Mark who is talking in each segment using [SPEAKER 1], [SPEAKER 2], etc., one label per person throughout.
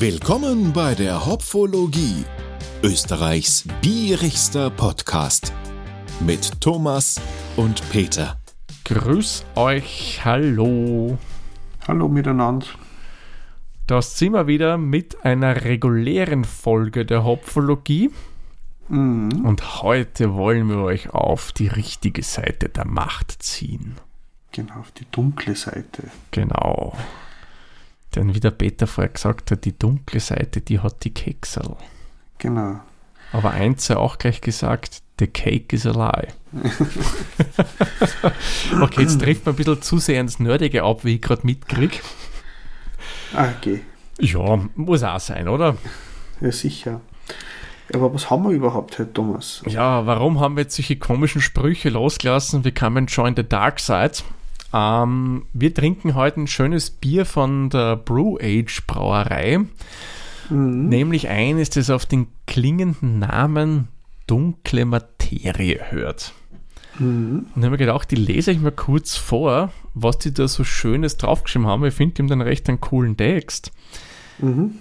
[SPEAKER 1] Willkommen bei der Hopfologie, Österreichs bierigster Podcast mit Thomas und Peter.
[SPEAKER 2] Grüß euch, hallo.
[SPEAKER 3] Hallo miteinander.
[SPEAKER 2] Da sind wir wieder mit einer regulären Folge der Hopfologie.
[SPEAKER 3] Mhm.
[SPEAKER 2] Und heute wollen wir euch auf die richtige Seite der Macht ziehen.
[SPEAKER 3] Genau, auf die dunkle Seite.
[SPEAKER 2] Genau. Denn wie der Peter vorher gesagt hat, die dunkle Seite, die hat die Keksel.
[SPEAKER 3] Genau.
[SPEAKER 2] Aber eins ja auch gleich gesagt, the cake is a lie. okay, jetzt trifft man ein bisschen zu sehr ins Nerdige ab, wie ich gerade mitkriege.
[SPEAKER 3] Ah, okay.
[SPEAKER 2] Ja, muss auch sein, oder?
[SPEAKER 3] Ja, sicher. Aber was haben wir überhaupt heute, Thomas?
[SPEAKER 2] Ja, warum haben wir jetzt solche komischen Sprüche losgelassen? Wir kamen join the dark side. Ähm, wir trinken heute ein schönes Bier von der Brew Age Brauerei.
[SPEAKER 3] Mhm.
[SPEAKER 2] Nämlich eines, das auf den klingenden Namen Dunkle Materie hört.
[SPEAKER 3] Mhm.
[SPEAKER 2] Und ich habe mir gedacht, die lese ich mal kurz vor, was die da so Schönes draufgeschrieben haben. Ich finde die haben dann recht einen coolen Text.
[SPEAKER 3] Mhm.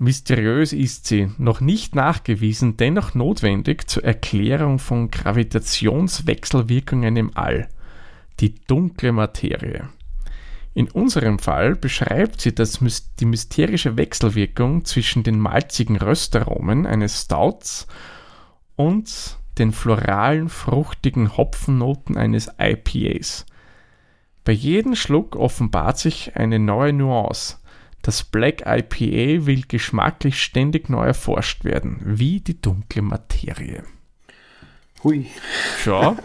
[SPEAKER 2] Mysteriös ist sie, noch nicht nachgewiesen, dennoch notwendig zur Erklärung von Gravitationswechselwirkungen im All. Die dunkle Materie. In unserem Fall beschreibt sie das, die mysterische Wechselwirkung zwischen den malzigen Röstaromen eines Stouts und den floralen, fruchtigen Hopfennoten eines IPAs. Bei jedem Schluck offenbart sich eine neue Nuance. Das Black IPA will geschmacklich ständig neu erforscht werden, wie die dunkle Materie.
[SPEAKER 3] Hui.
[SPEAKER 2] Ja,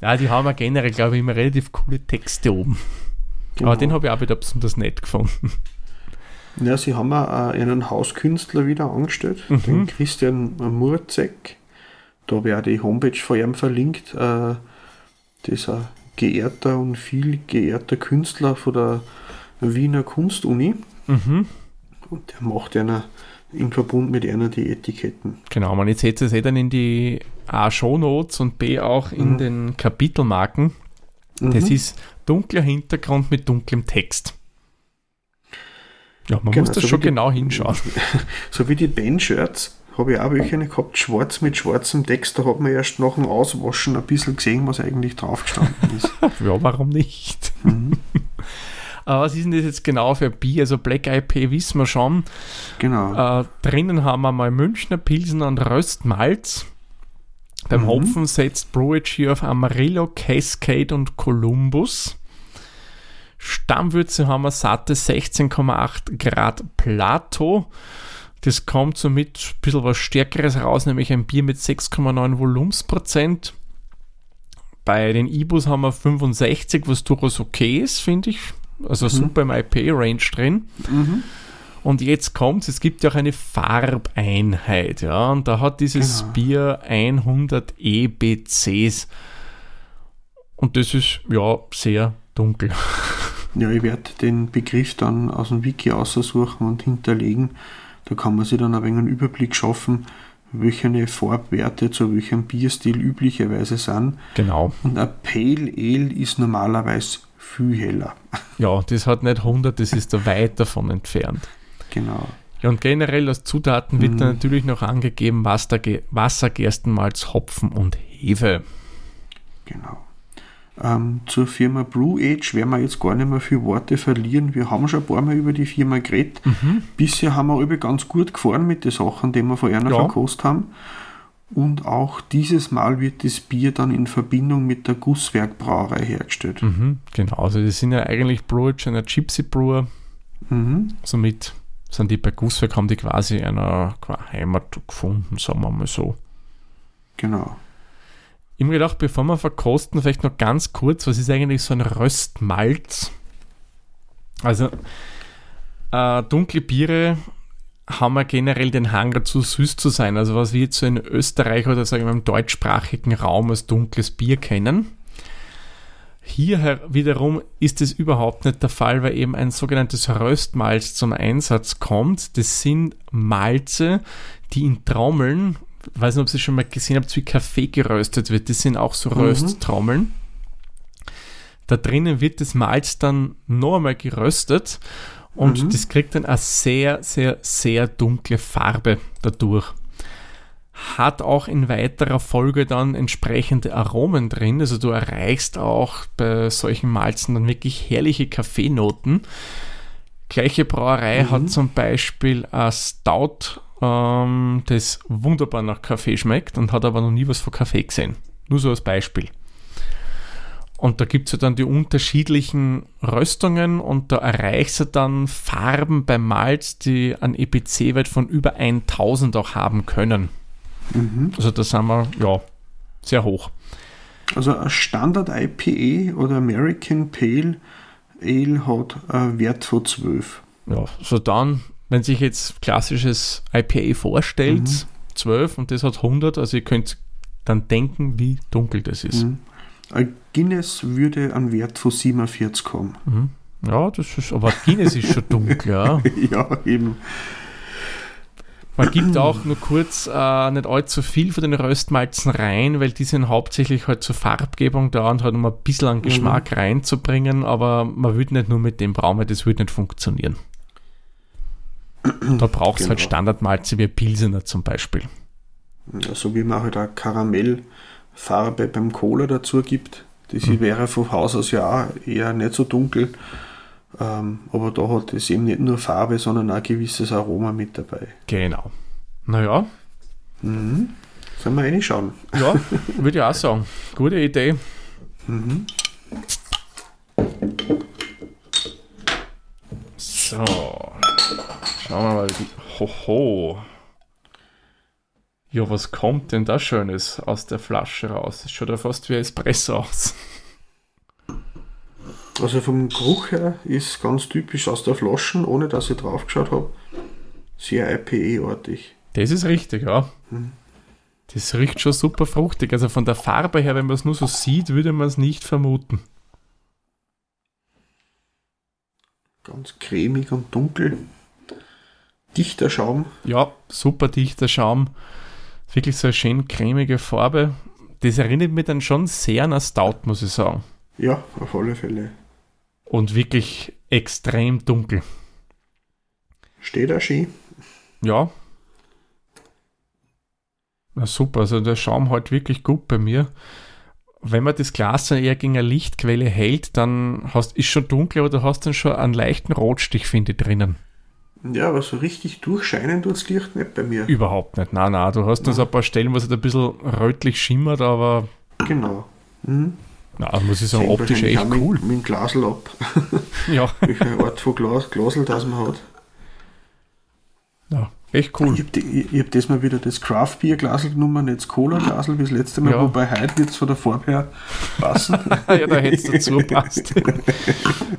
[SPEAKER 2] ja die haben ja generell, glaube ich, immer relativ coole Texte oben.
[SPEAKER 3] Genau.
[SPEAKER 2] Aber den habe ich auch wieder besonders nett gefunden.
[SPEAKER 3] Ja, sie haben auch äh, einen Hauskünstler wieder angestellt,
[SPEAKER 2] Mhm.
[SPEAKER 3] den Christian Murzek. Da habe ich auch die Homepage von ihm verlinkt. Äh, das ist ein geehrter und viel geehrter Künstler von der Wiener Kunstuni.
[SPEAKER 2] Mhm.
[SPEAKER 3] Und der macht einer im Verbund mit einer die Etiketten.
[SPEAKER 2] Genau, man, jetzt ihr es eh dann in die A Shownotes und B auch in
[SPEAKER 3] Mhm.
[SPEAKER 2] den Kapitelmarken. Das
[SPEAKER 3] Mhm.
[SPEAKER 2] ist dunkler Hintergrund mit dunklem Text. Ja, man
[SPEAKER 3] Genau,
[SPEAKER 2] muss das
[SPEAKER 3] so
[SPEAKER 2] schon
[SPEAKER 3] die-
[SPEAKER 2] genau hinschauen.
[SPEAKER 3] So wie die Band-Shirts habe ich auch welche gehabt, schwarz mit schwarzem Text. Da hat man erst nach dem Auswaschen ein bisschen gesehen, was eigentlich drauf gestanden ist.
[SPEAKER 2] Ja, warum nicht? Aber was ist denn das jetzt genau für Bier? Also Black IP wissen wir schon.
[SPEAKER 3] Genau.
[SPEAKER 2] Äh, drinnen haben wir mal Münchner Pilsen und Röstmalz. Beim
[SPEAKER 3] Mhm.
[SPEAKER 2] Hopfen setzt Brewage hier auf Amarillo, Cascade und Columbus. Stammwürze haben wir satte 16,8 Grad Plato. Das kommt somit ein bisschen was Stärkeres raus, nämlich ein Bier mit 6,9 Volumensprozent. Bei den Ibus haben wir 65, was durchaus okay ist, finde ich. Also super im IP-Range drin.
[SPEAKER 3] Mhm.
[SPEAKER 2] Und jetzt kommt es gibt ja auch eine Farbeinheit, ja, und da hat dieses
[SPEAKER 3] Genau.
[SPEAKER 2] Bier 100 EBCs. Und das ist ja sehr dunkel.
[SPEAKER 3] Ja, ich werde den Begriff dann aus dem Wiki aussuchen und hinterlegen. Da kann man sich dann ein wenig einen Überblick schaffen, welche Farbwerte zu welchem Bierstil üblicherweise sind.
[SPEAKER 2] Genau.
[SPEAKER 3] Und ein Pale Ale ist normalerweise viel heller.
[SPEAKER 2] Ja, das hat nicht 100, das ist da weit davon entfernt.
[SPEAKER 3] Genau.
[SPEAKER 2] Ja, und generell als Zutaten wird
[SPEAKER 3] Mhm.
[SPEAKER 2] da natürlich noch angegeben Wasser, Wasser, Gerstenmalz, Hopfen und Hefe.
[SPEAKER 3] Genau. Ähm, zur Firma Brew Age werden wir jetzt gar nicht mehr viele Worte verlieren. Wir haben schon ein paar Mal über die Firma geredet. Bisher haben wir alle ganz gut gefahren mit den Sachen, die wir von einer
[SPEAKER 2] Ja.
[SPEAKER 3] verkostet haben. Und auch dieses Mal wird das Bier dann in Verbindung mit der Gusswerkbrauerei hergestellt.
[SPEAKER 2] Mhm, genau, also das sind ja eigentlich Brewage einer Gypsy Brewer.
[SPEAKER 3] Mhm.
[SPEAKER 2] Somit sind die bei Gusswerk, haben die quasi einer Heimat gefunden, sagen wir mal so.
[SPEAKER 3] Genau.
[SPEAKER 2] Ich habe gedacht, bevor wir verkosten, vielleicht noch ganz kurz, was ist eigentlich so ein Röstmalz? Also, äh, dunkle Biere haben wir generell den Hang dazu, süß zu sein. Also, was wir jetzt so in Österreich oder sagen wir im deutschsprachigen Raum als dunkles Bier kennen. Hier wiederum ist es überhaupt nicht der Fall, weil eben ein sogenanntes Röstmalz zum Einsatz kommt. Das sind Malze, die in Trommeln, ich weiß nicht, ob ihr schon mal gesehen habt, wie Kaffee geröstet wird. Das sind auch so Rösttrommeln. Da drinnen wird das Malz dann noch einmal geröstet Und mhm. das kriegt dann eine sehr, sehr, sehr dunkle Farbe dadurch. Hat auch in weiterer Folge dann entsprechende Aromen drin. Also du erreichst auch bei solchen Malzen dann wirklich herrliche Kaffeenoten. Gleiche Brauerei mhm. hat zum Beispiel ein Stout, ähm, das wunderbar nach Kaffee schmeckt und hat aber noch nie was von Kaffee gesehen. Nur so als Beispiel. Und da gibt es ja dann die unterschiedlichen Röstungen und da erreichst du dann Farben beim Malz, die einen EPC-Wert von über 1000 auch haben können. Mhm. Also da sind wir, ja, sehr hoch.
[SPEAKER 3] Also ein Standard IPA oder American Pale Ale hat einen Wert von 12.
[SPEAKER 2] Ja, so dann, wenn sich jetzt klassisches IPA vorstellt, mhm. 12 und das hat 100, also ihr könnt dann denken, wie dunkel das ist. Mhm.
[SPEAKER 3] Ein Guinness würde einen Wert von 47 haben. Mhm.
[SPEAKER 2] Ja, das ist, aber Guinness ist schon dunkel, ja.
[SPEAKER 3] ja, eben.
[SPEAKER 2] Man gibt auch nur kurz äh, nicht allzu viel von den Röstmalzen rein, weil die sind hauptsächlich halt zur Farbgebung da und halt um ein bisschen an Geschmack mhm. reinzubringen, aber man würde nicht nur mit dem brauen, weil das würde nicht funktionieren. Da braucht es halt genau. halt Standardmalze wie Pilsener zum Beispiel.
[SPEAKER 3] So wie man halt auch Karamell Farbe beim Cola dazu gibt. Das mhm. wäre von Haus aus ja eher nicht so dunkel. Ähm, aber da hat es eben nicht nur Farbe, sondern auch ein gewisses Aroma mit dabei.
[SPEAKER 2] Genau. Naja.
[SPEAKER 3] Mhm. Sollen wir reinschauen?
[SPEAKER 2] Ja, würde ich auch sagen. Gute Idee. Mhm. So. Schauen wir mal. Hoho. Ja, was kommt denn da Schönes aus der Flasche raus? Das schaut ja fast wie Espresso aus.
[SPEAKER 3] Also vom Geruch her ist ganz typisch aus der Flasche, ohne dass ich drauf geschaut habe, sehr IPA-artig.
[SPEAKER 2] Das ist richtig, ja. Hm. Das riecht schon super fruchtig. Also von der Farbe her, wenn man es nur so sieht, würde man es nicht vermuten.
[SPEAKER 3] Ganz cremig und dunkel. Dichter Schaum.
[SPEAKER 2] Ja, super dichter Schaum wirklich so eine schön cremige Farbe. Das erinnert mich dann schon sehr an Stout, muss ich sagen.
[SPEAKER 3] Ja, auf alle Fälle.
[SPEAKER 2] Und wirklich extrem dunkel.
[SPEAKER 3] Steht da schön.
[SPEAKER 2] Ja. Na super, also der Schaum halt wirklich gut bei mir. Wenn man das Glas dann eher gegen eine Lichtquelle hält, dann hast, ist schon dunkel, aber du hast dann schon einen leichten Rotstich, finde ich, drinnen.
[SPEAKER 3] Ja, aber so richtig durchscheinen tut das Licht nicht bei mir.
[SPEAKER 2] Überhaupt nicht. Nein, nein. Du hast dann so ein paar Stellen, wo es halt ein bisschen rötlich schimmert, aber.
[SPEAKER 3] Genau. Mhm.
[SPEAKER 2] Na, muss ich sagen, optisch echt cool.
[SPEAKER 3] Mit, mit dem Glasel ab.
[SPEAKER 2] ja.
[SPEAKER 3] Welche Art von Glas, Glasel das man hat.
[SPEAKER 2] Ja, echt cool.
[SPEAKER 3] Ich habe hab das mal wieder das Craft Beer Glasel genommen, das Cola Glasel wie das letzte Mal, ja. wobei heute wird es von der Farbe her passen.
[SPEAKER 2] ja, da hätte es dazu passt.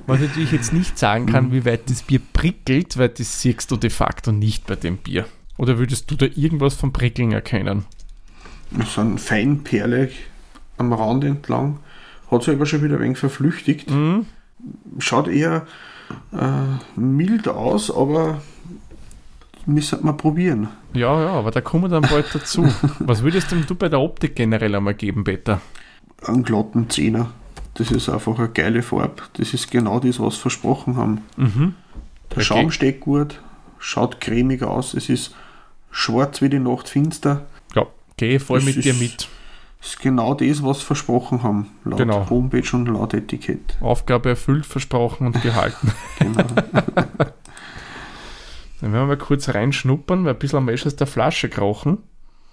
[SPEAKER 2] Was ich natürlich jetzt nicht sagen kann, wie weit das Bier prickelt, weil das siehst du de facto nicht bei dem Bier. Oder würdest du da irgendwas vom Prickeln erkennen?
[SPEAKER 3] So ein Feinperle am Rand entlang. Hat sich aber schon wieder ein wenig verflüchtigt. Mhm. Schaut eher äh, mild aus, aber müssen wir probieren.
[SPEAKER 2] Ja, ja, aber da kommen wir dann bald dazu. Was würdest denn du bei der Optik generell einmal geben, Peter?
[SPEAKER 3] Einen glatten Zehner. Das ist einfach eine geile Farbe. Das ist genau das, was wir versprochen haben. Mhm. Der okay. Schaum steht gut, schaut cremig aus. Es ist schwarz wie die Nacht finster.
[SPEAKER 2] Ja, gehe voll das mit dir mit.
[SPEAKER 3] Ist genau das, was wir versprochen haben. Laut genau. Homepage und laut Etikett.
[SPEAKER 2] Aufgabe erfüllt, versprochen und gehalten. genau. Dann werden wir mal kurz reinschnuppern, weil ein bisschen am Mesch aus der Flasche krochen.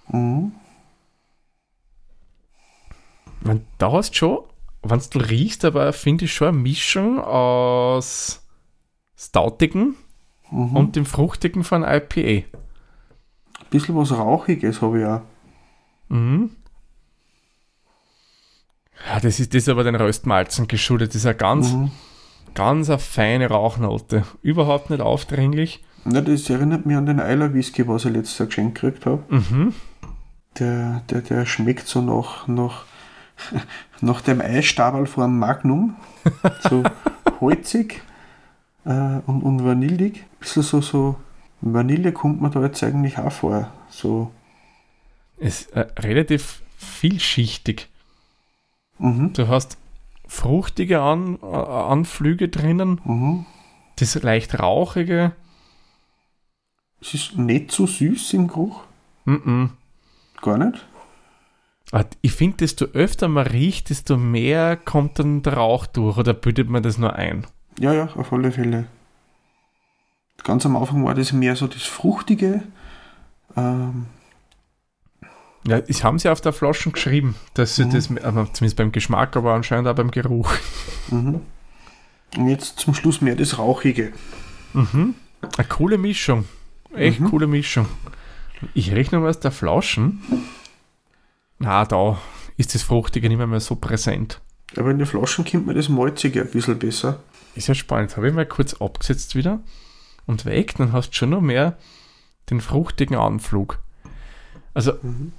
[SPEAKER 2] Mhm. Man, da hast du schon, wenn du riechst, aber finde ich schon eine Mischung aus Stoutigen mhm. und dem Fruchtigen von IPA.
[SPEAKER 3] Ein bisschen was Rauchiges habe ich auch. Mhm.
[SPEAKER 2] Ja, das ist, das ist aber den Röstmalzen geschuldet. Das ist eine ganz, mhm. ganz eine feine Rauchnote. Überhaupt nicht aufdringlich.
[SPEAKER 3] Ja, das erinnert mich an den Eiler Whisky, was ich letztes Jahr geschenkt gekriegt habe. Mhm. Der, der, der schmeckt so nach, nach, nach dem Eisstabel vom Magnum. So holzig äh, und, und vanillig. Bisschen so, so Vanille kommt man da jetzt eigentlich auch vor. So.
[SPEAKER 2] Es ist äh, relativ vielschichtig. Mhm. Du hast fruchtige An Anflüge drinnen. Mhm Das leicht rauchige.
[SPEAKER 3] Es ist nicht so süß im Geruch.
[SPEAKER 2] Mm -mm.
[SPEAKER 3] Gar nicht.
[SPEAKER 2] Ah, Ich finde, desto öfter man riecht, desto mehr kommt dann der Rauch durch. Oder bildet man das nur ein?
[SPEAKER 3] Ja, ja, auf alle Fälle. Ganz am Anfang war das mehr so das Fruchtige. Ähm,
[SPEAKER 2] Ja, das haben sie auf der Flasche geschrieben, dass sie
[SPEAKER 3] Mhm.
[SPEAKER 2] das, aber zumindest beim Geschmack, aber anscheinend auch beim Geruch.
[SPEAKER 3] mhm. Und jetzt zum Schluss mehr das Rauchige.
[SPEAKER 2] Mhm. Eine coole Mischung. Echt
[SPEAKER 3] Mhm.
[SPEAKER 2] coole Mischung. Ich rechne mal aus der Flaschen. Na, da ist das Fruchtige nicht mehr, mehr so präsent.
[SPEAKER 3] Aber in der Flaschen kommt mir das Malzige ein bisschen besser.
[SPEAKER 2] Ist ja spannend. Habe ich mal kurz abgesetzt wieder und weg, dann hast du schon noch mehr den fruchtigen Anflug. Also
[SPEAKER 3] Mhm.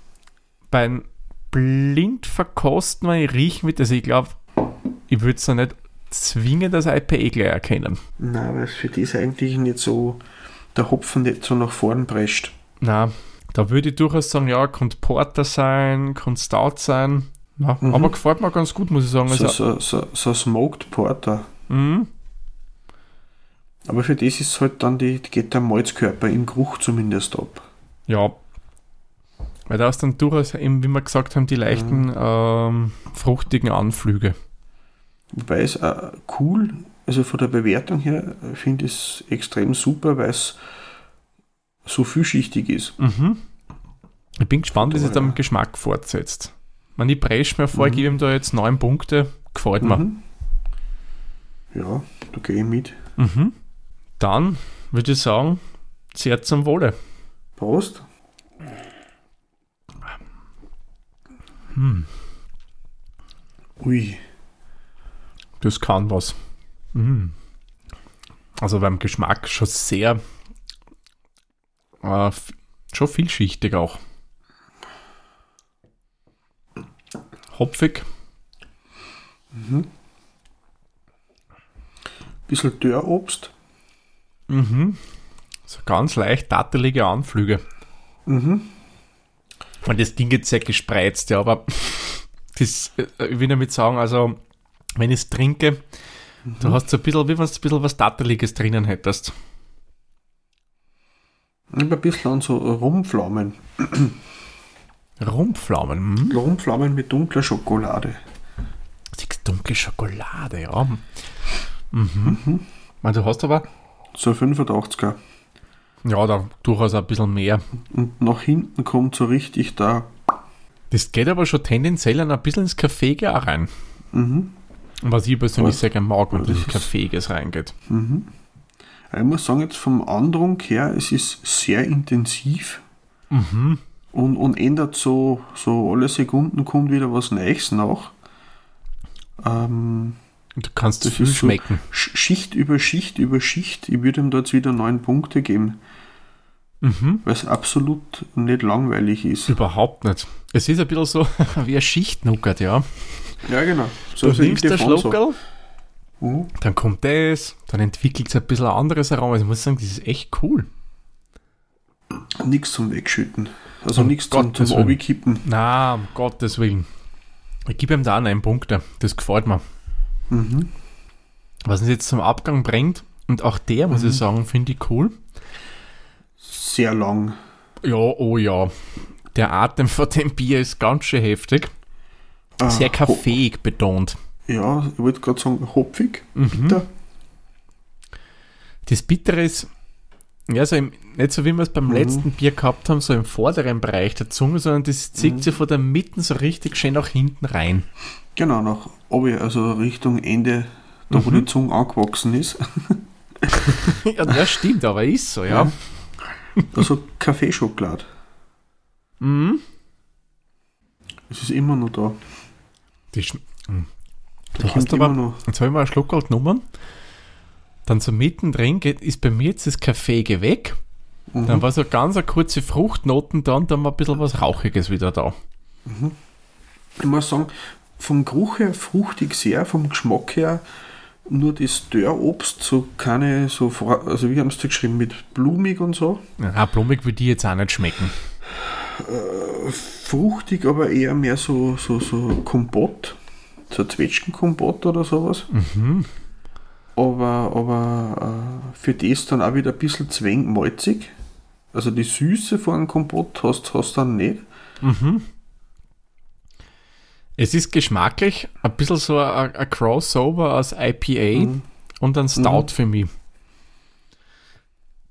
[SPEAKER 2] Beim Blindverkosten, ich riechen will, also ich glaube, ich würde es noch nicht zwingend als IPA gleich erkennen.
[SPEAKER 3] Nein, weil es für das eigentlich nicht so, der Hopfen nicht so nach vorn prescht.
[SPEAKER 2] Na, da würde ich durchaus sagen, ja, könnte Porter sein, könnte Stout sein. Na,
[SPEAKER 3] Mhm.
[SPEAKER 2] Aber gefällt mir ganz gut, muss ich sagen.
[SPEAKER 3] So,
[SPEAKER 2] Also,
[SPEAKER 3] so, so, so Smoked Porter.
[SPEAKER 2] mhm.
[SPEAKER 3] Aber für das ist halt dann die, geht der Malzkörper im Geruch zumindest ab.
[SPEAKER 2] Ja. Weil da ist dann durchaus eben, wie wir gesagt haben, die leichten
[SPEAKER 3] Mhm.
[SPEAKER 2] ähm, fruchtigen Anflüge.
[SPEAKER 3] Wobei es auch cool, also von der Bewertung her, äh, finde ich es extrem super, weil es so vielschichtig ist.
[SPEAKER 2] Mhm. Ich bin gespannt, wie sich dann im Geschmack fortsetzt. Wenn ich presche mir vor,
[SPEAKER 3] Mhm.
[SPEAKER 2] gebe ihm da jetzt neun Punkte, gefällt mir.
[SPEAKER 3] Mhm. Ja, da gehe ich mit.
[SPEAKER 2] Mhm. Dann würde ich sagen, sehr zum Wohle.
[SPEAKER 3] Prost.
[SPEAKER 2] Hm.
[SPEAKER 3] Ui.
[SPEAKER 2] Das kann was. Mhm. Also beim Geschmack schon sehr, äh, schon vielschichtig auch. Hopfig,
[SPEAKER 3] Bisschen Dörrobst.
[SPEAKER 2] mhm. so ganz leicht dattelige Anflüge.
[SPEAKER 3] Mhm.
[SPEAKER 2] Und das Ding jetzt sehr gespreizt, ja, aber das, äh, ich will damit sagen, also wenn ich es trinke, du hast so ein bisschen, wie wenn du ein bisschen was Datteliges drinnen hättest.
[SPEAKER 3] Ich ein bisschen an so Rumflaumen.
[SPEAKER 2] Rumpflaumen, hm?
[SPEAKER 3] Rumflaumen mit dunkler Schokolade.
[SPEAKER 2] Die dunkle Schokolade, ja. Mhm. Man, Du hast aber,
[SPEAKER 3] So 85er.
[SPEAKER 2] Ja, da durchaus ein bisschen mehr.
[SPEAKER 3] Und nach hinten kommt so richtig da.
[SPEAKER 2] Das geht aber schon tendenziell ein bisschen ins Kaffeege auch rein.
[SPEAKER 3] Mhm.
[SPEAKER 2] Was ich persönlich sehr gerne mag, wenn das
[SPEAKER 3] ist-
[SPEAKER 2] Kaffeeges reingeht.
[SPEAKER 3] Mhm. Ich muss sagen, jetzt vom Andruck her, es ist sehr intensiv
[SPEAKER 2] Mhm.
[SPEAKER 3] und, und ändert so, so alle Sekunden kommt wieder was Neues nach. Ähm,
[SPEAKER 2] Du kannst viel
[SPEAKER 3] so-
[SPEAKER 2] schmecken.
[SPEAKER 3] Sch- Schicht über Schicht über Schicht. Ich würde ihm da jetzt wieder neun Punkte geben,
[SPEAKER 2] Mhm.
[SPEAKER 3] weil es absolut nicht langweilig ist.
[SPEAKER 2] Überhaupt nicht. Es ist ein bisschen so wie ein Schichtnuckert, ja.
[SPEAKER 3] Ja, genau.
[SPEAKER 2] Du
[SPEAKER 3] ist
[SPEAKER 2] nimmst
[SPEAKER 3] Ildefonso.
[SPEAKER 2] Schluckerl,
[SPEAKER 3] Mhm.
[SPEAKER 2] dann kommt das, dann entwickelt es ein bisschen ein anderes herum. Also ich muss sagen, das ist echt cool.
[SPEAKER 3] Nichts zum Wegschütten. Also
[SPEAKER 2] Um
[SPEAKER 3] nichts zum, zum. Obikippen.
[SPEAKER 2] Na, um Gottes Willen. Ich gebe ihm da einen Punkte. Das gefällt mir.
[SPEAKER 3] Mhm.
[SPEAKER 2] Was uns jetzt zum Abgang bringt, und auch der, muss
[SPEAKER 3] Mhm.
[SPEAKER 2] ich sagen, finde ich cool.
[SPEAKER 3] Sehr lang.
[SPEAKER 2] Ja, oh ja. Der Atem von dem Bier ist ganz schön heftig. Sehr
[SPEAKER 3] Ah,
[SPEAKER 2] kaffeeig betont.
[SPEAKER 3] Ja, ich wollte gerade sagen, hopfig.
[SPEAKER 2] Mhm.
[SPEAKER 3] Bitter.
[SPEAKER 2] Das Bittere ist, ja, so im, nicht so wie wir es beim
[SPEAKER 3] Mhm.
[SPEAKER 2] letzten Bier gehabt haben, so im vorderen Bereich der Zunge, sondern das zieht
[SPEAKER 3] Mhm.
[SPEAKER 2] sich von der Mitte so richtig schön nach hinten rein.
[SPEAKER 3] Genau, nach oben, also Richtung Ende, da wo
[SPEAKER 2] Mhm.
[SPEAKER 3] die Zunge angewachsen ist.
[SPEAKER 2] ja, das stimmt, aber ist so, ja.
[SPEAKER 3] Also Kaffeeschokolade.
[SPEAKER 2] Mhm.
[SPEAKER 3] Es ist immer noch da.
[SPEAKER 2] Die sch- Mhm.
[SPEAKER 3] Da
[SPEAKER 2] Du hast aber-
[SPEAKER 3] immer noch.
[SPEAKER 2] Jetzt habe ich mal einen Schluck halt genommen. Dann so mittendrin geht, ist bei mir jetzt das Kaffee weg.
[SPEAKER 3] Mhm.
[SPEAKER 2] Dann war so ganz eine kurze Fruchtnoten da und dann war ein bisschen was Rauchiges wieder da.
[SPEAKER 3] Ich muss sagen, vom Geruch her fruchtig sehr, vom Geschmack her nur das Dörrobst, so keine, so, also wie haben sie geschrieben, mit blumig und so.
[SPEAKER 2] Ja, blumig würde die jetzt auch nicht schmecken.
[SPEAKER 3] Fruchtig, aber eher mehr so, so, so Kompott, so Zwetschgenkompott oder sowas.
[SPEAKER 2] Mhm.
[SPEAKER 3] Aber, aber für das dann auch wieder ein bisschen zu wenig malzig. Also die Süße von einem Kompott hast du dann nicht.
[SPEAKER 2] Mhm. Es ist geschmacklich ein bisschen so ein, ein Crossover aus IPA
[SPEAKER 3] Mhm.
[SPEAKER 2] und ein Stout für mich.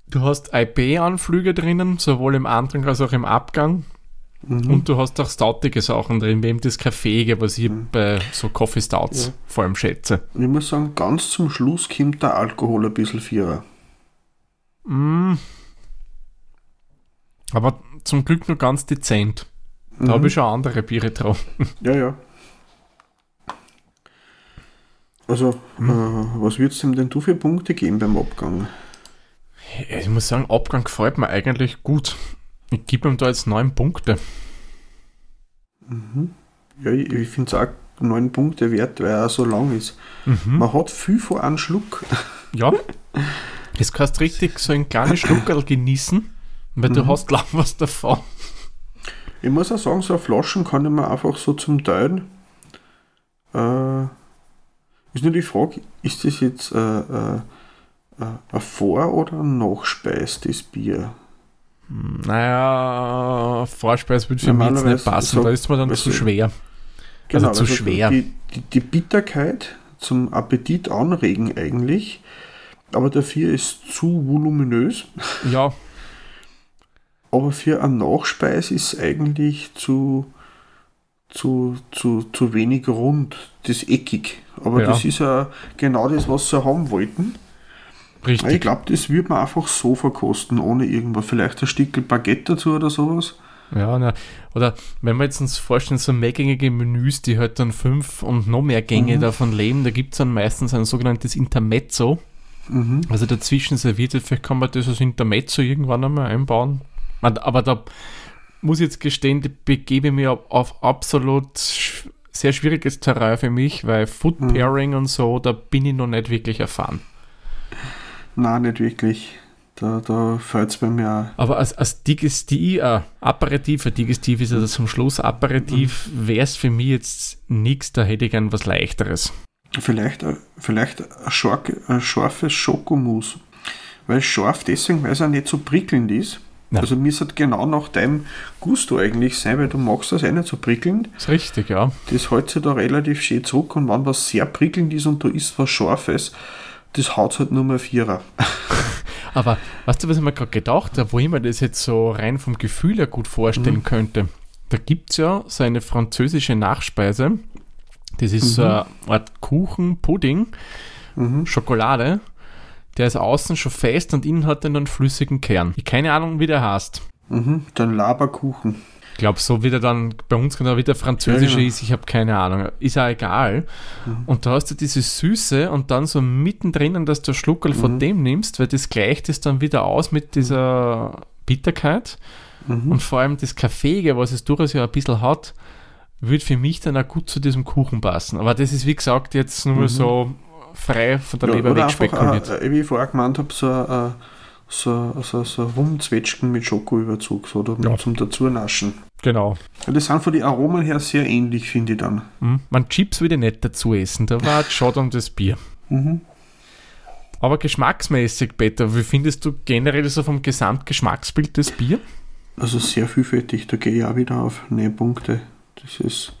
[SPEAKER 2] Du hast IPA-Anflüge drinnen, sowohl im Andrang als auch im Abgang.
[SPEAKER 3] Mhm.
[SPEAKER 2] Und du hast auch stoutige Sachen drin, wie eben das Kaffeege, was ich bei so Coffee Stouts
[SPEAKER 3] Ja.
[SPEAKER 2] vor allem schätze.
[SPEAKER 3] Ich muss sagen, ganz zum Schluss kommt der Alkohol ein bisschen vierer.
[SPEAKER 2] Mm. Aber zum Glück nur ganz dezent. Da
[SPEAKER 3] Mhm.
[SPEAKER 2] habe ich schon andere Biere drauf.
[SPEAKER 3] Ja, ja. Also,
[SPEAKER 2] Mhm.
[SPEAKER 3] äh, was würdest du ihm denn du für Punkte geben beim Abgang?
[SPEAKER 2] Ich muss sagen, Abgang gefällt mir eigentlich gut. Ich gebe ihm da jetzt neun Punkte.
[SPEAKER 3] Ja, ich, ich finde es auch neun Punkte wert, weil er so lang ist.
[SPEAKER 2] Mhm.
[SPEAKER 3] Man hat viel von einem Schluck.
[SPEAKER 2] Ja. Jetzt kannst du richtig so ein kleines Schluckerl genießen, weil du
[SPEAKER 3] Mhm.
[SPEAKER 2] hast lang was davon.
[SPEAKER 3] Ich muss auch sagen, so eine Flaschen kann ich mir einfach so zum Teilen. Äh, ist nur die Frage, ist das jetzt äh, äh, äh, ein Vor- oder ein Nachspeis, das Bier?
[SPEAKER 2] Naja, Vorspeis würde für mich jetzt nicht passen,
[SPEAKER 3] so-
[SPEAKER 2] da ist mir dann zu schwer. Also zu
[SPEAKER 3] also
[SPEAKER 2] schwer.
[SPEAKER 3] Die, die, die Bitterkeit zum Appetit anregen eigentlich, aber dafür ist zu voluminös.
[SPEAKER 2] Ja,
[SPEAKER 3] Aber für eine Nachspeis ist eigentlich zu, zu, zu, zu wenig rund, das eckig. Aber
[SPEAKER 2] Ja.
[SPEAKER 3] das ist ja genau das, was sie haben wollten. Ich
[SPEAKER 2] richtig.
[SPEAKER 3] glaube, das wird man einfach so verkosten, ohne irgendwas. Vielleicht ein Stückel Baguette dazu oder sowas.
[SPEAKER 2] Ja, na, oder wenn wir jetzt uns vorstellen, so mehrgängige Menüs, die halt dann fünf und noch mehr Gänge
[SPEAKER 3] Mhm.
[SPEAKER 2] davon leben, da gibt es dann meistens ein sogenanntes Intermezzo.
[SPEAKER 3] Mhm.
[SPEAKER 2] Also dazwischen serviert wird, vielleicht kann man das als Intermezzo irgendwann einmal einbauen. Aber da muss ich jetzt gestehen, da begebe ich mich auf, absolut sehr schwieriges Terrain für mich, weil Food
[SPEAKER 3] Mhm.
[SPEAKER 2] Pairing und so, da bin ich noch nicht wirklich erfahren.
[SPEAKER 3] Nein, nicht wirklich. Da, da fällt es bei mir auch.
[SPEAKER 2] Aber als, als Digestiv, äh, Aperitif, ein Digestiv ist ja zum Schluss Aperitif, wäre es für mich jetzt nichts, da hätte ich gern was leichteres.
[SPEAKER 3] Vielleicht, ein- vielleicht ein, schark, ein scharfes Schokomus. Weil scharf deswegen, weil es auch nicht so prickelnd ist.
[SPEAKER 2] Ja.
[SPEAKER 3] Also mir sollte genau nach deinem Gusto eigentlich sein, weil du magst das auch nicht so prickelnd.
[SPEAKER 2] Ist richtig, ja.
[SPEAKER 3] Das hält sich da relativ schön zurück und wenn was sehr prickelnd ist und du isst was Scharfes, das haut halt nur mal Vierer.
[SPEAKER 2] Aber weißt du, was ich mir gerade gedacht habe, wo ich mir das jetzt so rein vom Gefühl her gut vorstellen
[SPEAKER 3] Mhm.
[SPEAKER 2] könnte? Da gibt es ja so eine französische Nachspeise. Das ist so
[SPEAKER 3] Mhm.
[SPEAKER 2] eine Art Kuchen, Pudding,
[SPEAKER 3] Mhm.
[SPEAKER 2] Schokolade. Der ist außen schon fest und innen hat er einen flüssigen Kern. Ich keine Ahnung, wie der heißt.
[SPEAKER 3] Mhm. Dann Laberkuchen.
[SPEAKER 2] Ich glaube, so wie der dann bei uns genau wie der französische
[SPEAKER 3] Ja, genau.
[SPEAKER 2] ist, ich habe keine Ahnung. Ist ja egal. Und da hast du diese Süße und dann so mittendrin, dass du Schluckerl von
[SPEAKER 3] Mhm.
[SPEAKER 2] dem nimmst, weil das gleicht es dann wieder aus mit dieser Bitterkeit.
[SPEAKER 3] Mhm.
[SPEAKER 2] Und vor allem das Kaffeege, was es durchaus ja ein bisschen hat, würde für mich dann auch gut zu diesem Kuchen passen. Aber das ist, wie gesagt, jetzt nur
[SPEAKER 3] Mhm.
[SPEAKER 2] so frei von der
[SPEAKER 3] Ja,
[SPEAKER 2] Leber
[SPEAKER 3] oder einfach,
[SPEAKER 2] wegspekuliert.
[SPEAKER 3] äh, wie ich vorher gemeint habe, so, äh, so, so, so Rumzwetschgen mit Schokoüberzug so, oder
[SPEAKER 2] Ja.
[SPEAKER 3] zum Dazunaschen.
[SPEAKER 2] Genau.
[SPEAKER 3] Ja, das sind von den Aromen her sehr ähnlich, finde ich dann.
[SPEAKER 2] Hm. Man Chips würde ich nicht dazu essen. Da war es schade um das Bier.
[SPEAKER 3] Mhm.
[SPEAKER 2] Aber geschmacksmäßig, Peter, wie findest du generell so vom Gesamtgeschmacksbild des Bier?
[SPEAKER 3] Also sehr vielfältig, da gehe ich auch wieder auf Nähpunkte. Das ist,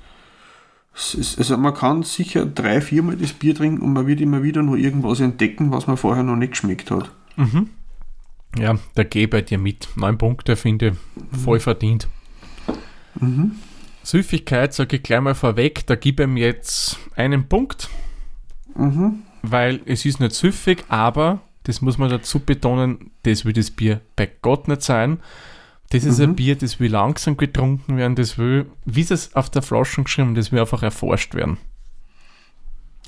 [SPEAKER 3] ist, also man kann sicher drei, viermal das Bier trinken und man wird immer wieder nur irgendwas entdecken, was man vorher noch nicht geschmeckt hat.
[SPEAKER 2] Mhm. Ja, da gehe ich bei dir mit. Neun Punkte finde ich voll verdient.
[SPEAKER 3] Mhm.
[SPEAKER 2] Süffigkeit sage ich gleich mal vorweg, da gebe ich ihm jetzt einen Punkt,
[SPEAKER 3] Mhm.
[SPEAKER 2] weil es ist nicht süffig, aber das muss man dazu betonen, das will das Bier bei Gott nicht sein. Das ist ein
[SPEAKER 3] Mhm.
[SPEAKER 2] Bier, das will langsam getrunken werden, das will, wie es auf der Flasche geschrieben, das will einfach erforscht werden.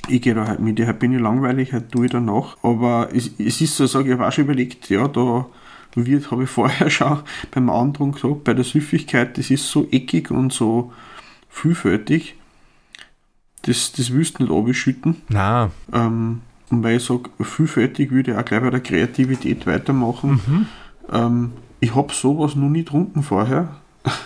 [SPEAKER 3] Ich gehe da halt mit, heute bin ich langweilig, heute tue ich da nach. Aber es, es ist so, sage ich, habe auch schon überlegt, ja, da wird, habe ich vorher schon beim Andrung gesagt, bei der Süffigkeit, das ist so eckig und so vielfältig, das, das willst du nicht abschütten.
[SPEAKER 2] Na,
[SPEAKER 3] Ähm, und weil ich sage, vielfältig würde ich auch gleich bei der Kreativität weitermachen.
[SPEAKER 2] mhm.
[SPEAKER 3] Ähm, ich habe sowas noch nie getrunken vorher.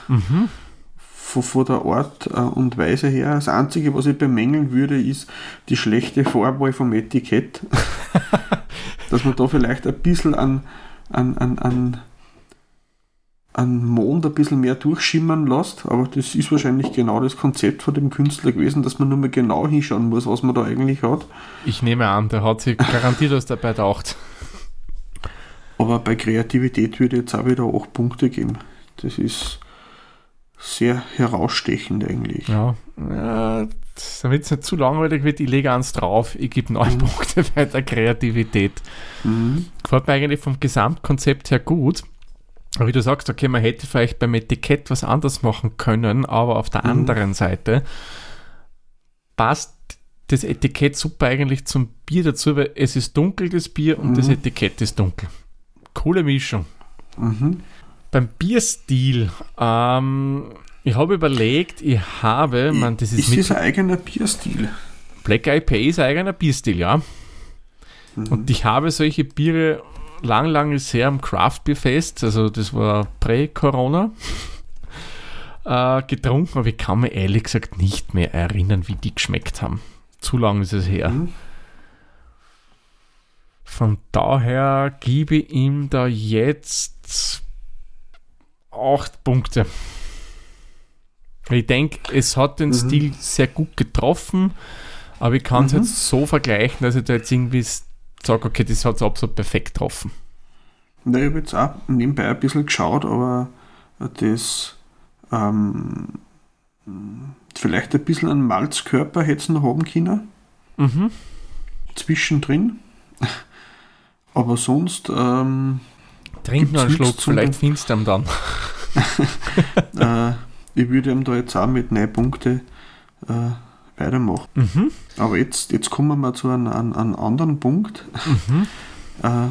[SPEAKER 2] Mhm.
[SPEAKER 3] Von, von der Art äh, und Weise her. Das Einzige, was ich bemängeln würde, ist die schlechte Vorwahl vom Etikett. dass man da vielleicht ein bisschen an, an, an, an, an Mond ein bisschen mehr durchschimmern lässt, aber das ist wahrscheinlich genau das Konzept von dem Künstler gewesen, dass man nur mal genau hinschauen muss, was man da eigentlich hat.
[SPEAKER 2] Ich nehme an, der hat sich garantiert was dabei gedacht.
[SPEAKER 3] Aber bei Kreativität würde ich jetzt auch wieder 8 Punkte geben. Das ist sehr herausstechend eigentlich.
[SPEAKER 2] Ja, ja damit es nicht zu langweilig wird, ich lege eins drauf. Ich gebe 9 mhm. Punkte bei der Kreativität. Mhm. Gefällt mir eigentlich vom Gesamtkonzept her gut. Aber wie du sagst, okay, man hätte vielleicht beim Etikett was anders machen können, aber auf der mhm. anderen Seite passt das Etikett super eigentlich zum Bier dazu, weil es ist dunkel, das Bier, und das mhm. Etikett ist dunkel. Coole Mischung.
[SPEAKER 3] Mhm.
[SPEAKER 2] Beim Bierstil, ähm, ich habe überlegt, ich habe, man, das ist,
[SPEAKER 3] ist mit. Ist ein eigener Bierstil?
[SPEAKER 2] Black IPA ist ein eigener Bierstil, ja. Mhm. Und ich habe solche Biere lang, lang sehr am Craft Beer Fest, also das war prä-Corona, äh, getrunken, aber ich kann mir ehrlich gesagt nicht mehr erinnern, wie die geschmeckt haben. Zu lang ist es her. Mhm. Von daher gebe ich ihm da jetzt 8 Punkte. Ich denke, es hat den mhm. Stil sehr gut getroffen, aber ich kann es mhm. jetzt so vergleichen, dass ich da jetzt irgendwie sage, okay, das hat es absolut perfekt getroffen.
[SPEAKER 3] Na, ich habe jetzt auch nebenbei ein bisschen geschaut, aber das ähm, vielleicht ein bisschen einen Malzkörper hätte es noch haben können.
[SPEAKER 2] Mhm.
[SPEAKER 3] Zwischendrin. Aber sonst. Ähm,
[SPEAKER 2] Trink noch einen Schluck, vielleicht findest du ihn dann.
[SPEAKER 3] äh, ich würde ihm da jetzt auch mit 9 Punkten äh, weitermachen.
[SPEAKER 2] Mhm.
[SPEAKER 3] Aber jetzt, jetzt kommen wir zu einem, einem, einem anderen Punkt.
[SPEAKER 2] Mhm.
[SPEAKER 3] Äh,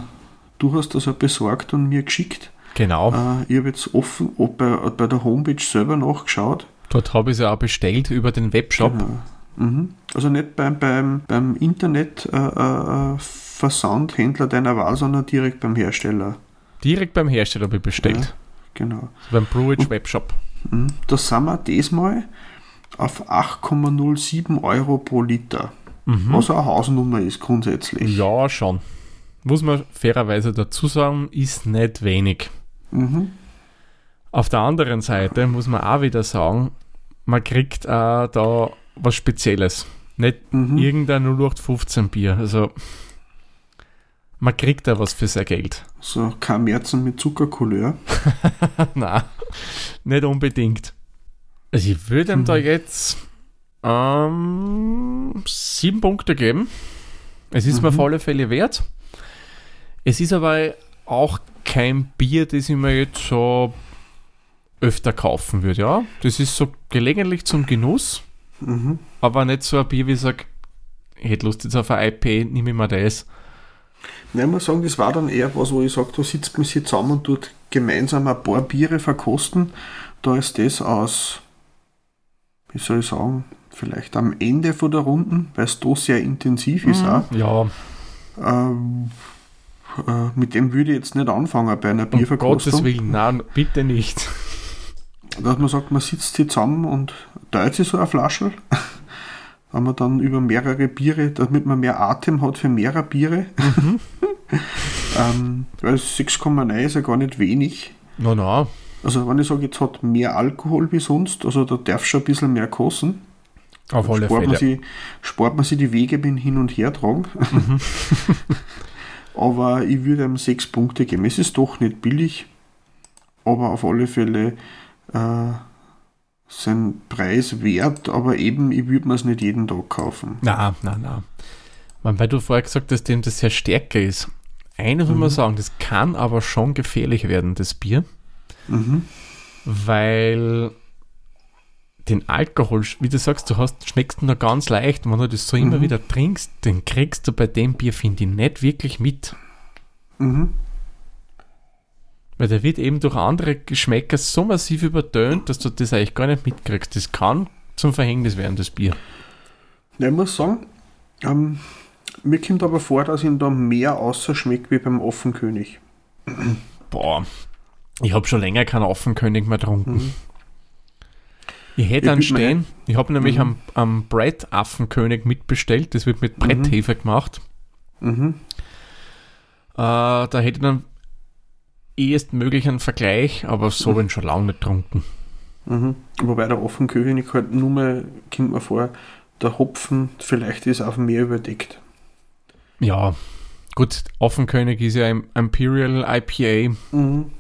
[SPEAKER 3] du hast das ja besorgt und mir geschickt.
[SPEAKER 2] Genau.
[SPEAKER 3] Äh, ich habe jetzt offen bei, bei der Homepage selber nachgeschaut.
[SPEAKER 2] Dort habe ich es ja auch bestellt über den Webshop.
[SPEAKER 3] Genau. Mhm. Also nicht beim, beim, beim Internetversandhändler äh, äh, deiner Wahl, sondern direkt beim Hersteller.
[SPEAKER 2] Direkt beim Hersteller habe ich bestellt. Ja,
[SPEAKER 3] genau.
[SPEAKER 2] Beim Brewage Webshop.
[SPEAKER 3] Mhm. Da sind wir diesmal auf 8,07 Euro pro Liter. Mhm. Was eine Hausnummer ist grundsätzlich.
[SPEAKER 2] Ja, schon. Muss man fairerweise dazu sagen, ist nicht wenig.
[SPEAKER 3] Mhm.
[SPEAKER 2] Auf der anderen Seite muss man auch wieder sagen, man kriegt äh, da was Spezielles. Nicht mhm. irgendein 0815 Bier. Also man kriegt da was für sein Geld.
[SPEAKER 3] So kein Märzen mit Zuckercouleur.
[SPEAKER 2] Nein, nicht unbedingt. Also ich würde ihm mhm. da jetzt ähm, sieben Punkte geben. Es ist mhm. mir auf alle Fälle wert. Es ist aber auch kein Bier, das ich mir jetzt so öfter kaufen würde, ja. Das ist so gelegentlich zum Genuss,
[SPEAKER 3] mhm.
[SPEAKER 2] aber nicht so ein Bier, wie ich sage, ich hätte Lust jetzt auf ein IP, nehme ich mir das.
[SPEAKER 3] Ich muss sagen, das war dann eher was, wo ich sage, da sitzt man sich zusammen und tut gemeinsam ein paar Biere verkosten. Da ist das aus, wie soll ich sagen, vielleicht am Ende von der Runden, weil es da sehr intensiv ist
[SPEAKER 2] mhm. auch. Ja.
[SPEAKER 3] Ähm, äh, mit dem würde ich jetzt nicht anfangen bei einer Bierverkostung.
[SPEAKER 2] Um Gottes Willen, nein, bitte nicht.
[SPEAKER 3] Dass man sagt, man sitzt hier zusammen und teilt sich so eine Flasche wenn man dann über mehrere Biere, damit man mehr Atem hat für mehrere Biere.
[SPEAKER 2] Mhm.
[SPEAKER 3] ähm, weil 6,9 ist ja gar nicht wenig.
[SPEAKER 2] No, no.
[SPEAKER 3] Also wenn ich sage, jetzt hat mehr Alkohol wie sonst, also da darf schon ein bisschen mehr kosten.
[SPEAKER 2] Auf alle spart Fälle.
[SPEAKER 3] Man sich, spart man sich die Wege beim Hin- und Hertragen. Mhm. aber ich würde ihm 6 Punkte geben. Es ist doch nicht billig, aber auf alle Fälle äh, sein Preis wert, aber eben, ich würde mir es nicht jeden Tag kaufen.
[SPEAKER 2] Na, na, na. Weil du vorher gesagt hast, dass das sehr stärker ist. Eines mhm. muss man sagen, das kann aber schon gefährlich werden, das Bier.
[SPEAKER 3] Mhm.
[SPEAKER 2] Weil den Alkohol, wie du sagst, du hast, schmeckst ihn nur ganz leicht. Und wenn du das so mhm. immer wieder trinkst, den kriegst du bei dem Bier, finde ich, nicht wirklich mit.
[SPEAKER 3] Mhm.
[SPEAKER 2] Weil der wird eben durch andere Geschmäcker so massiv übertönt, dass du das eigentlich gar nicht mitkriegst. Das kann zum Verhängnis werden, das Bier.
[SPEAKER 3] Ja, ich muss sagen, ähm, mir kommt aber vor, dass ihm da mehr außer schmeckt wie beim Offenkönig.
[SPEAKER 2] Boah, ich habe schon länger keinen Offenkönig mehr getrunken. Mhm. Ich hätte einen stehen. Ich habe nämlich mhm. am, am Brett Affenkönig mitbestellt. Das wird mit Bretthefe mhm. gemacht.
[SPEAKER 3] Mhm.
[SPEAKER 2] Äh, da hätte ich dann ehestmöglich einen Vergleich, aber so bin ich schon lange nicht getrunken.
[SPEAKER 3] Mhm. Wobei der Offenkönig halt nur mal, kommt mir vor, der Hopfen vielleicht ist auf dem Meer überdeckt.
[SPEAKER 2] Ja, gut, Offenkönig ist ja im Imperial IPA.
[SPEAKER 3] Mhm.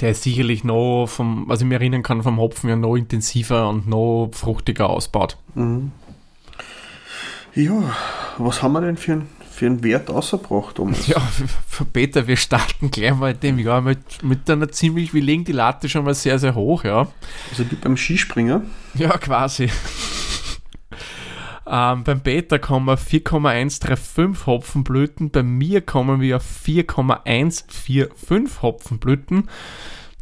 [SPEAKER 2] Der ist sicherlich noch, vom, was ich mir erinnern kann, vom Hopfen ja noch intensiver und noch fruchtiger ausbaut.
[SPEAKER 3] Mhm. Ja, was haben wir denn für, ein, für einen Wert ausgebracht? Um
[SPEAKER 2] Ja, für Peter, wir starten gleich mal in dem Jahr mit, mit einer ziemlich, wir legen die Latte schon mal sehr, sehr hoch, ja.
[SPEAKER 3] Also wie beim Skispringer.
[SPEAKER 2] Ja, quasi. ähm, beim Peter kommen wir 4,135 Hopfenblüten, bei mir kommen wir auf 4,145 Hopfenblüten.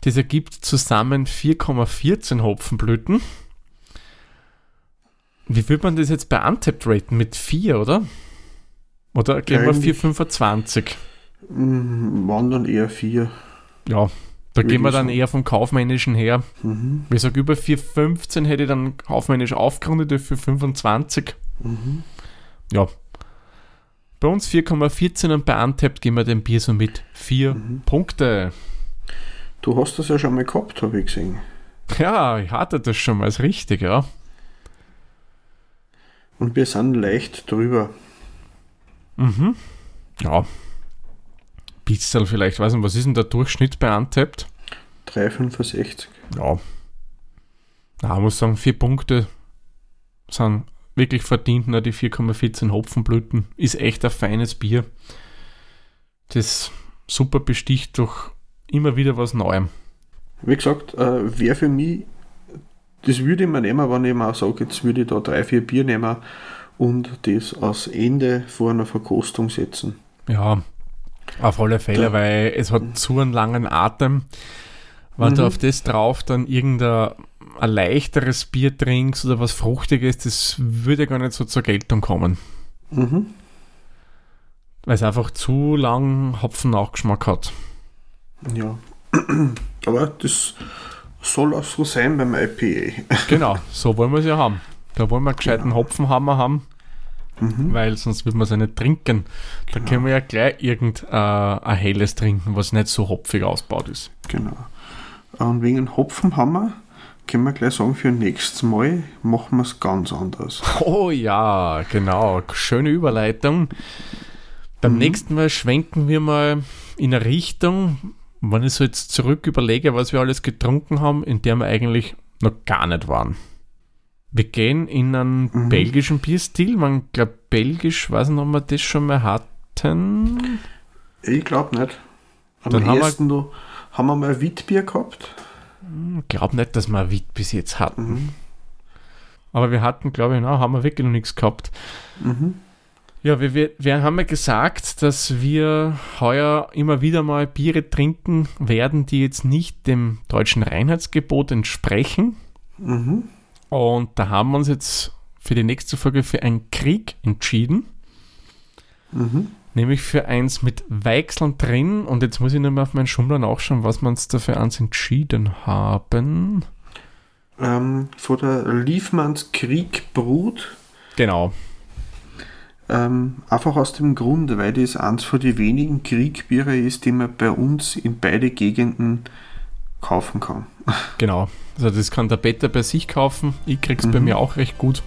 [SPEAKER 2] Das ergibt zusammen 4,14 Hopfenblüten. Wie würde man das jetzt bei Untapped raten? Mit 4, oder? Oder gehen wir
[SPEAKER 3] Eigentlich-
[SPEAKER 2] 4,25?
[SPEAKER 3] Mhm, waren dann eher vier.
[SPEAKER 2] Ja, da gehen wir dann eher vom Kaufmännischen her.
[SPEAKER 3] Mhm.
[SPEAKER 2] Ich sage, über 4,15 hätte ich dann kaufmännisch aufgerundet auf 4,25.
[SPEAKER 3] Mhm.
[SPEAKER 2] Ja. Bei uns 4,14 und bei Untapped gehen wir dem Bier so mit 4
[SPEAKER 3] Mhm.
[SPEAKER 2] Punkte.
[SPEAKER 3] Du hast das ja schon mal gehabt, habe ich gesehen.
[SPEAKER 2] Ja, ich hatte das schon mal als richtig, ja.
[SPEAKER 3] Und wir sind leicht drüber.
[SPEAKER 2] Mhm. Ja. Bisschen vielleicht, weiß nicht, was ist denn der Durchschnitt bei Untapped?
[SPEAKER 3] 3,65.
[SPEAKER 2] Ja. Na, ich muss sagen, 4 Punkte sind wirklich verdient, ne, die 4,14 Hopfenblüten. Ist echt ein feines Bier. Das super besticht durch immer wieder was Neuem.
[SPEAKER 3] Wie gesagt, äh, wäre für mich, das würde ich mir nehmen, wenn ich mir auch sage, jetzt würde ich da drei, vier Bier nehmen und das als Ende vor einer Verkostung setzen.
[SPEAKER 2] Ja, auf alle Fälle,
[SPEAKER 3] Ja.
[SPEAKER 2] weil es hat zu einen langen Atem. Wenn du
[SPEAKER 3] Mhm.
[SPEAKER 2] auf das drauf dann irgendein ein leichteres Bier trinkst oder was Fruchtiges, das würde gar nicht so zur Geltung kommen.
[SPEAKER 3] Mhm.
[SPEAKER 2] Weil es einfach zu lang Hopfen-Nachgeschmack hat.
[SPEAKER 3] Ja. Aber das soll auch so sein beim IPA.
[SPEAKER 2] Genau, so wollen wir es ja haben. Da wollen wir einen gescheiten Hopfenhammer haben,
[SPEAKER 3] Mhm.
[SPEAKER 2] weil sonst wird man es ja nicht trinken. Da können wir ja gleich irgendein äh, helles trinken, was nicht so hopfig ausbaut ist.
[SPEAKER 3] Genau. Und wegen Hopfenhammer können wir gleich sagen, für nächstes Mal machen wir es ganz anders.
[SPEAKER 2] Oh ja, genau. Schöne Überleitung. Beim
[SPEAKER 3] Mhm.
[SPEAKER 2] nächsten Mal schwenken wir mal in eine Richtung, wenn ich so jetzt zurück überlege, was wir alles getrunken haben, in der wir eigentlich noch gar nicht waren. Wir gehen in einen
[SPEAKER 3] Mhm.
[SPEAKER 2] belgischen Bierstil. Man glaubt, belgisch, weiß nicht, ob wir das schon mal hatten.
[SPEAKER 3] Ich glaube nicht. Am
[SPEAKER 2] Dann haben wir-
[SPEAKER 3] ersten noch, haben wir mal Witbier gehabt.
[SPEAKER 2] Ich glaube nicht, dass wir Witt bis jetzt hatten.
[SPEAKER 3] Mhm.
[SPEAKER 2] Aber wir hatten, glaube ich, na, haben wir wirklich noch nichts gehabt.
[SPEAKER 3] Mhm.
[SPEAKER 2] Ja, wir, wir, wir haben ja gesagt, dass wir heuer immer wieder mal Biere trinken werden, die jetzt nicht dem deutschen Reinheitsgebot entsprechen.
[SPEAKER 3] Mhm.
[SPEAKER 2] Und da haben wir uns jetzt für die nächste Folge für einen Krieg entschieden.
[SPEAKER 3] Mhm.
[SPEAKER 2] Nämlich für eins mit Weichseln drin. Und jetzt muss ich nur mal auf meinen Schummler nachschauen, was wir uns dafür eins entschieden haben.
[SPEAKER 3] Ähm, von der Liefmanns Krieg Brut.
[SPEAKER 2] Genau.
[SPEAKER 3] Ähm, einfach aus dem Grund, weil das eins von den wenigen Kriegbiere ist, die man bei uns in beide Gegenden kaufen kann.
[SPEAKER 2] Genau. Also das kann der Peter bei sich kaufen. Ich krieg's bei
[SPEAKER 3] Mhm.
[SPEAKER 2] mir auch recht gut.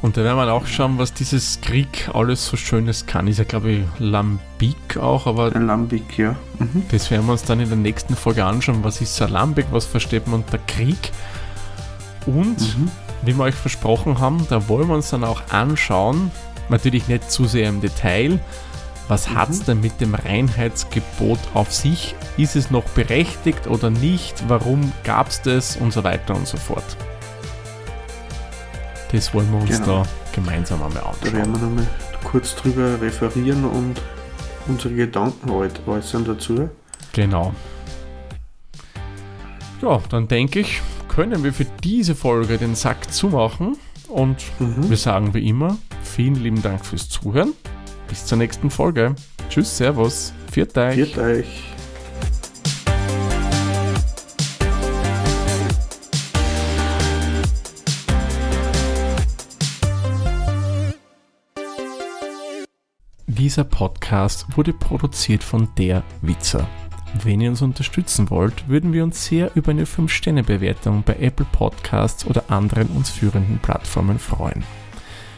[SPEAKER 2] Und da werden wir auch schauen, was dieses Krieg alles so Schönes kann. Ist ja, glaube ich, Lambic auch, aber
[SPEAKER 3] Ein Lambic, ja. Mhm.
[SPEAKER 2] das werden wir uns dann in der nächsten Folge anschauen. Was ist ein Lambic? Was versteht man unter Krieg? Und,
[SPEAKER 3] Mhm.
[SPEAKER 2] wie wir euch versprochen haben, da wollen wir uns dann auch anschauen, natürlich nicht zu sehr im Detail, was hat es denn mit dem Reinheitsgebot auf sich? Ist es noch berechtigt oder nicht? Warum gab es das? Und so weiter und so fort. Das wollen wir uns
[SPEAKER 3] Genau.
[SPEAKER 2] da gemeinsam einmal
[SPEAKER 3] Da
[SPEAKER 2] anschauen.
[SPEAKER 3] werden wir nochmal kurz drüber referieren und unsere Gedanken äu- äußern dazu.
[SPEAKER 2] Genau. Ja, dann denke ich, können wir für diese Folge den Sack zumachen und
[SPEAKER 3] Mhm.
[SPEAKER 2] wir sagen wie immer, vielen lieben Dank fürs Zuhören. Bis zur nächsten Folge. Tschüss, Servus, viert euch.
[SPEAKER 3] Viert euch.
[SPEAKER 2] Dieser Podcast wurde produziert von der Witzer. Wenn ihr uns unterstützen wollt, würden wir uns sehr über eine 5-Sterne-Bewertung bei Apple Podcasts oder anderen uns führenden Plattformen freuen.